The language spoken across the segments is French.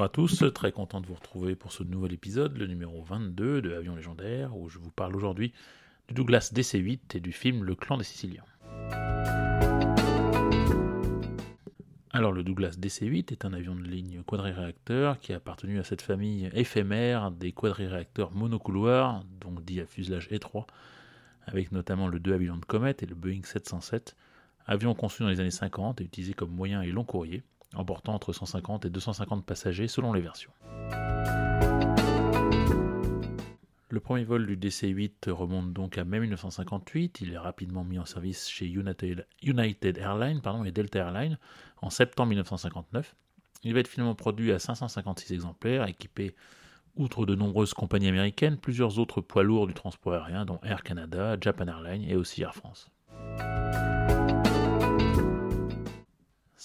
Bonjour à tous, très content de vous retrouver pour ce nouvel épisode, le numéro 22 de Avion légendaire, où je vous parle aujourd'hui du Douglas DC-8 et du film Le clan des Siciliens. Alors le Douglas DC-8 est un avion de ligne quadriréacteur qui a appartenu à cette famille éphémère des quadriréacteurs monocouloirs, donc dit à fuselage étroit, avec notamment le 2 Avion de Comet et le Boeing 707, avions conçus dans les années 50 et utilisés comme moyen et long courrier, emportant entre 150 et 250 passagers selon les versions. Le premier vol du DC-8 remonte donc à mai 1958. Il est rapidement mis en service chez United, Airlines et Delta Airlines en septembre 1959. Il va être finalement produit à 556 exemplaires, équipé, outre de nombreuses compagnies américaines, plusieurs autres poids lourds du transport aérien, dont Air Canada, Japan Airlines et aussi Air France.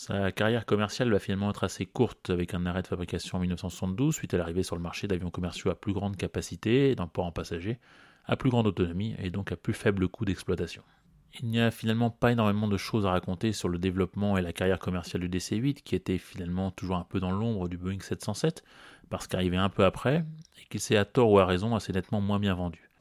Sa carrière commerciale va finalement être assez courte avec un arrêt de fabrication en 1972 suite à l'arrivée sur le marché d'avions commerciaux à plus grande capacité, d'un port en passagers, à plus grande autonomie et donc à plus faible coût d'exploitation. Il n'y a finalement pas énormément de choses à raconter sur le développement et la carrière commerciale du DC-8 qui était finalement toujours un peu dans l'ombre du Boeing 707 parce qu'arrivé un peu après et qu'il s'est à tort ou à raison assez nettement moins bien vendu.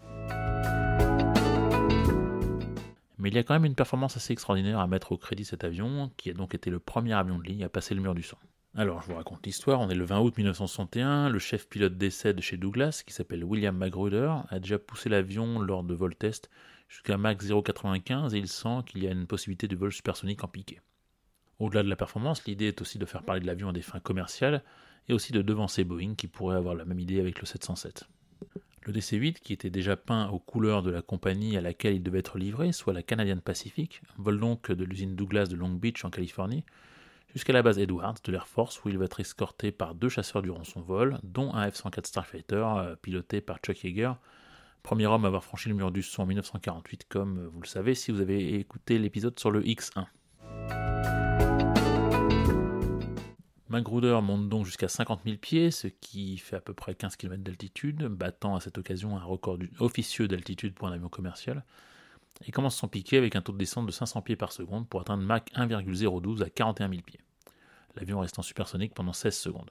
Mais il y a quand même une performance assez extraordinaire à mettre au crédit cet avion, qui a donc été le premier avion de ligne à passer le mur du sang. Alors, je vous raconte l'histoire. On est le 20 août 1961. Le chef pilote d'essai de chez Douglas, qui s'appelle William Magruder, a déjà poussé l'avion lors de vol test jusqu'à Mach 0,95 et il sent qu'il y a une possibilité de vol supersonique en piqué. Au-delà de la performance, l'idée est aussi de faire parler de l'avion à des fins commerciales et aussi de devancer Boeing qui pourrait avoir la même idée avec le 707. Le DC-8, qui était déjà peint aux couleurs de la compagnie à laquelle il devait être livré, soit la Canadian Pacific, vole donc de l'usine Douglas de Long Beach en Californie jusqu'à la base Edwards de l'Air Force où il va être escorté par deux chasseurs durant son vol, dont un F-104 Starfighter euh, piloté par Chuck Yeager, premier homme à avoir franchi le mur du son en 1948, comme vous le savez si vous avez écouté l'épisode sur le X1. Magruder monte donc jusqu'à 50 000 pieds, ce qui fait à peu près 15 km d'altitude, battant à cette occasion un record officieux d'altitude pour un avion commercial, et commence son piqué avec un taux de descente de 500 pieds par seconde pour atteindre Mach 1,012 à 41 000 pieds. L'avion restant supersonique pendant 16 secondes.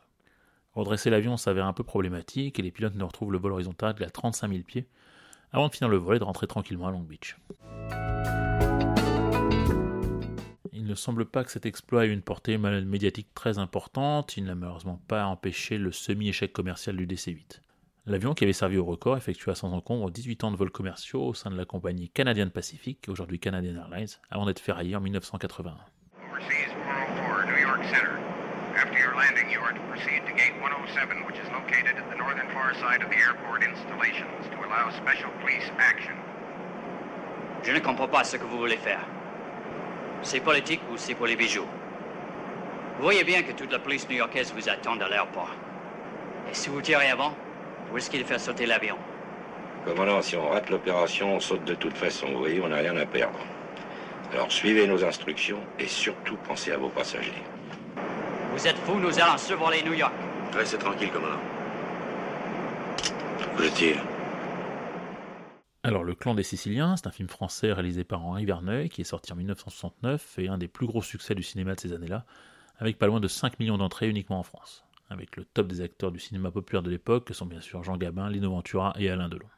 Redresser l'avion s'avère un peu problématique et les pilotes ne retrouvent le vol horizontal qu'à 35 000 pieds avant de finir le vol et de rentrer tranquillement à Long Beach. Il ne semble pas que cet exploit ait une portée médiatique très importante, il n'a malheureusement pas empêché le semi-échec commercial du DC-8. L'avion, qui avait servi au record, effectua sans encombre 18 ans de vols commerciaux au sein de la compagnie Canadian Pacific, aujourd'hui Canadian Airlines, avant d'être ferraillé en 1981. Overseas 404, New York Center. After your landing, you are to proceed to gate 107, which is located at the northern far side of the airport installations to allow special police action. Je ne comprends pas ce que vous voulez faire. C'est politique ou c'est pour les bijoux? Vous voyez bien que toute la police new-yorkaise vous attend à l'aéroport. Et si vous tirez avant, vous risquez de faire sauter l'avion. Commandant, si on rate l'opération, on saute de toute façon. Vous voyez, on n'a rien à perdre. Alors suivez nos instructions et surtout pensez à vos passagers. Vous êtes fous, nous allons survoler New York. Restez tranquille, commandant. Je tire. Alors, Le Clan des Siciliens, c'est un film français réalisé par Henri Verneuil qui est sorti en 1969 et un des plus gros succès du cinéma de ces années-là, avec pas loin de 5 millions d'entrées uniquement en France, avec le top des acteurs du cinéma populaire de l'époque que sont bien sûr Jean Gabin, Lino Ventura et Alain Delon.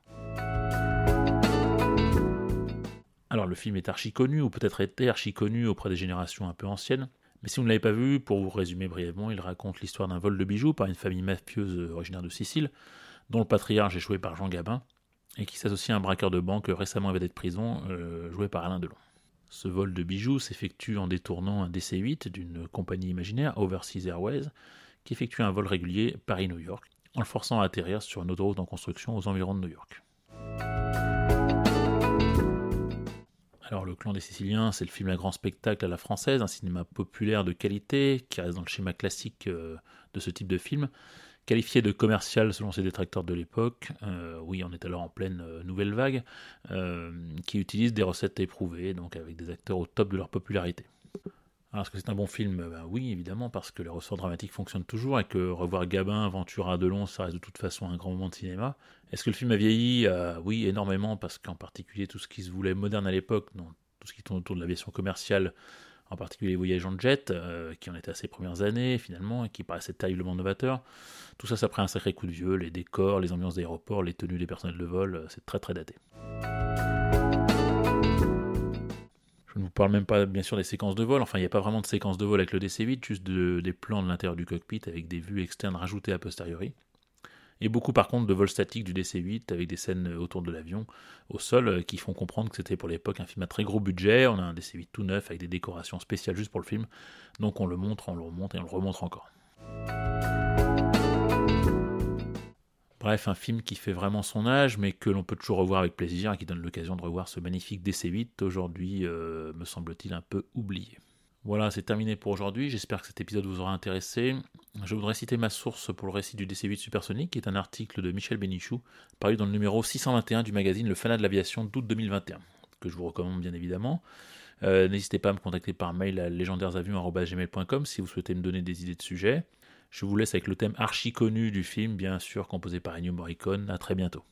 Alors, le film est archi connu, ou peut-être été archi connu auprès des générations un peu anciennes, mais si vous ne l'avez pas vu, pour vous résumer brièvement, il raconte l'histoire d'un vol de bijoux par une famille mafieuse originaire de Sicile, dont le patriarche est joué par Jean Gabin, et qui s'associe à un braqueur de banque récemment évadé de prison, euh, joué par Alain Delon. Ce vol de bijoux s'effectue en détournant un DC-8 d'une compagnie imaginaire, Overseas Airways, qui effectue un vol régulier Paris-New York, en le forçant à atterrir sur une autoroute en construction aux environs de New York. Alors, Le Clan des Siciliens, c'est le film à grand spectacle à la française, un cinéma populaire de qualité qui reste dans le schéma classique euh, de ce type de film, qualifié de commercial selon ses détracteurs de l'époque. Euh, oui, on est alors en pleine euh, nouvelle vague, qui utilise des recettes éprouvées, donc avec des acteurs au top de leur popularité. Alors, est-ce que c'est un bon film? Ben Oui, évidemment, parce que les ressorts dramatiques fonctionnent toujours et que revoir Gabin, Ventura, Delon, ça reste de toute façon un grand moment de cinéma. Est-ce que le film a vieilli? Euh, Oui, énormément, parce qu'en particulier tout ce qui se voulait moderne à l'époque, tout ce qui tourne autour de l'aviation commerciale, en particulier les voyages en jet, euh, qui en étaient à ses premières années finalement, et qui paraissaient terriblement novateurs. Tout ça, ça pris un sacré coup de vieux, les décors, les ambiances d'aéroport, les tenues des personnels de vol, euh, c'est très très daté. Je ne vous parle même pas bien sûr des séquences de vol, enfin il n'y a pas vraiment de séquences de vol avec le DC-8, juste des plans de l'intérieur du cockpit avec des vues externes rajoutées a posteriori et beaucoup par contre de vols statiques du DC-8 avec des scènes autour de l'avion au sol euh, qui font comprendre que c'était pour l'époque un film à très gros budget. On a un DC-8 tout neuf avec des décorations spéciales juste pour le film, donc on le montre, on le remonte et on le remontre encore. Bref, un film qui fait vraiment son âge, mais que l'on peut toujours revoir avec plaisir et qui donne l'occasion de revoir ce magnifique DC-8, aujourd'hui, euh, me semble-t-il, un peu oublié. Voilà, c'est terminé pour aujourd'hui. J'espère que cet épisode vous aura intéressé. Je voudrais citer ma source pour le récit du DC-8 supersonique, qui est un article de Michel Bénichou, paru dans le numéro 621 du magazine Le Fanat de l'aviation d'août 2021, que je vous recommande bien évidemment. Euh, n'hésitez pas à me contacter par mail à légendairesavions.com si vous souhaitez me donner des idées de sujets. Je vous laisse avec le thème archi connu du film, bien sûr, composé par Ennio Morricone. À très bientôt.